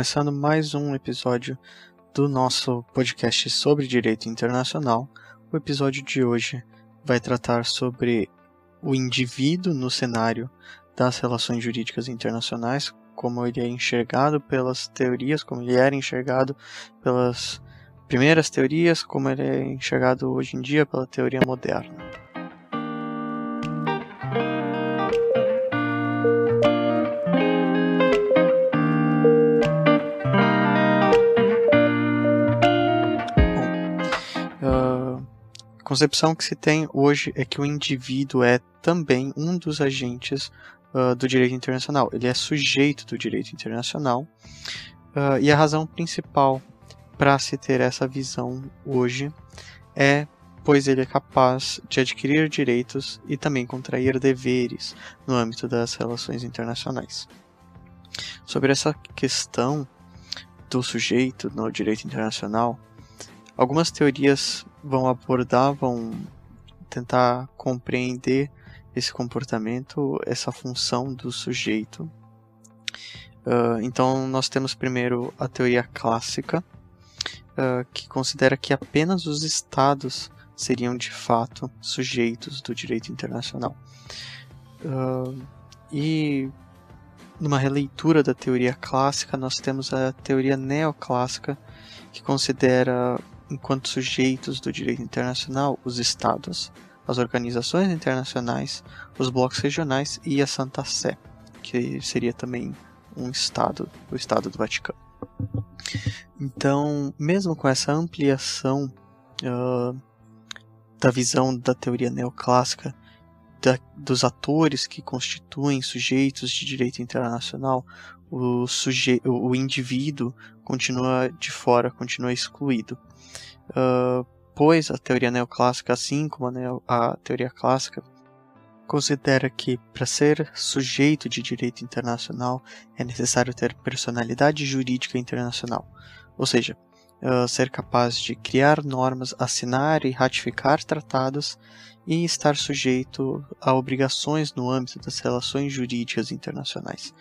começando mais um episódio do nosso podcast sobre direito internacional. O episódio de hoje vai tratar sobre o indivíduo no cenário das relações jurídicas internacionais, como ele é enxergado pelas teorias, como ele era enxergado pelas primeiras teorias, como ele é enxergado hoje em dia pela teoria moderna. Concepção que se tem hoje é que o indivíduo é também um dos agentes uh, do direito internacional. Ele é sujeito do direito internacional. Uh, e a razão principal para se ter essa visão hoje é pois ele é capaz de adquirir direitos e também contrair deveres no âmbito das relações internacionais. Sobre essa questão do sujeito no direito internacional, algumas teorias vão abordar, vão tentar compreender esse comportamento, essa função do sujeito. Uh, então, nós temos primeiro a teoria clássica, uh, que considera que apenas os estados seriam de fato sujeitos do direito internacional. Uh, e numa releitura da teoria clássica, nós temos a teoria neoclássica, que considera enquanto sujeitos do direito internacional os Estados, as organizações internacionais, os blocos regionais e a Santa Sé, que seria também um Estado, o Estado do Vaticano. Então, mesmo com essa ampliação uh, da visão da teoria neoclássica da, dos atores que constituem sujeitos de direito internacional, o, suje o indivíduo continua de fora, continua excluído. Uh, pois a teoria neoclássica, assim como a, a teoria clássica, considera que para ser sujeito de direito internacional é necessário ter personalidade jurídica internacional, ou seja, uh, ser capaz de criar normas, assinar e ratificar tratados e estar sujeito a obrigações no âmbito das relações jurídicas internacionais.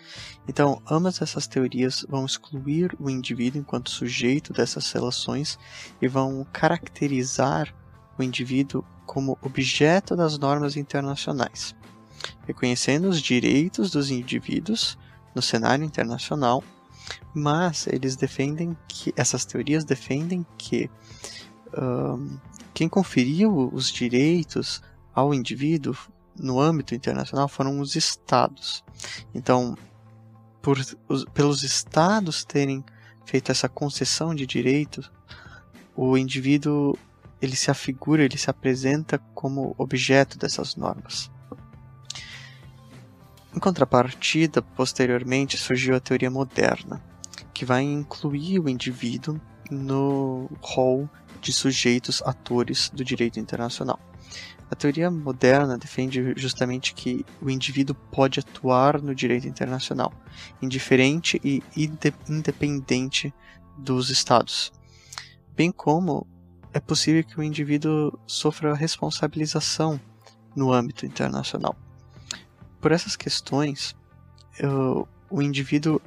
Então, ambas essas teorias vão excluir o indivíduo enquanto sujeito dessas relações e vão caracterizar o indivíduo como objeto das normas internacionais, reconhecendo os direitos dos indivíduos no cenário internacional, mas eles defendem que essas teorias defendem que um, quem conferiu os direitos ao indivíduo no âmbito internacional foram os estados. Então, por, os, pelos estados terem feito essa concessão de direitos, o indivíduo ele se afigura, ele se apresenta como objeto dessas normas. Em contrapartida, posteriormente surgiu a teoria moderna, que vai incluir o indivíduo no rol de sujeitos atores do direito internacional. A teoria moderna defende justamente que o indivíduo pode atuar no direito internacional, indiferente e independente dos estados, bem como é possível que o indivíduo sofra responsabilização no âmbito internacional. Por essas questões, o indivíduo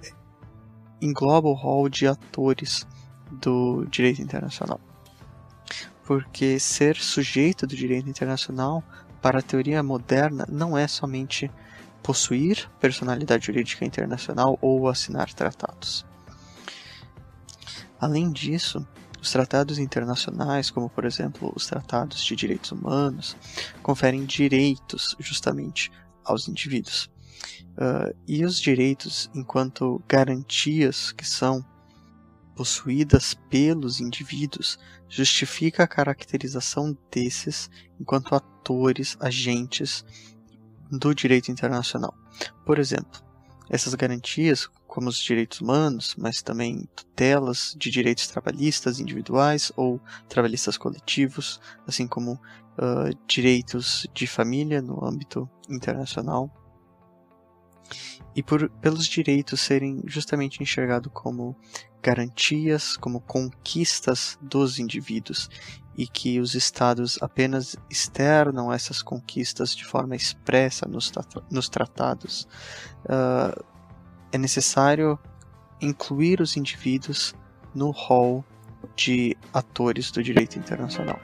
engloba o rol de atores do direito internacional porque ser sujeito do direito internacional para a teoria moderna não é somente possuir personalidade jurídica internacional ou assinar tratados. Além disso, os tratados internacionais, como por exemplo os tratados de direitos humanos, conferem direitos justamente aos indivíduos. Uh, e os direitos, enquanto garantias que são possuídas pelos indivíduos justifica a caracterização desses enquanto atores, agentes do direito internacional. Por exemplo, essas garantias, como os direitos humanos, mas também tutelas de direitos trabalhistas individuais ou trabalhistas coletivos, assim como uh, direitos de família no âmbito internacional, e por, pelos direitos serem justamente enxergados como garantias, como conquistas dos indivíduos e que os estados apenas externam essas conquistas de forma expressa nos, nos tratados, uh, é necessário incluir os indivíduos no rol de atores do direito internacional.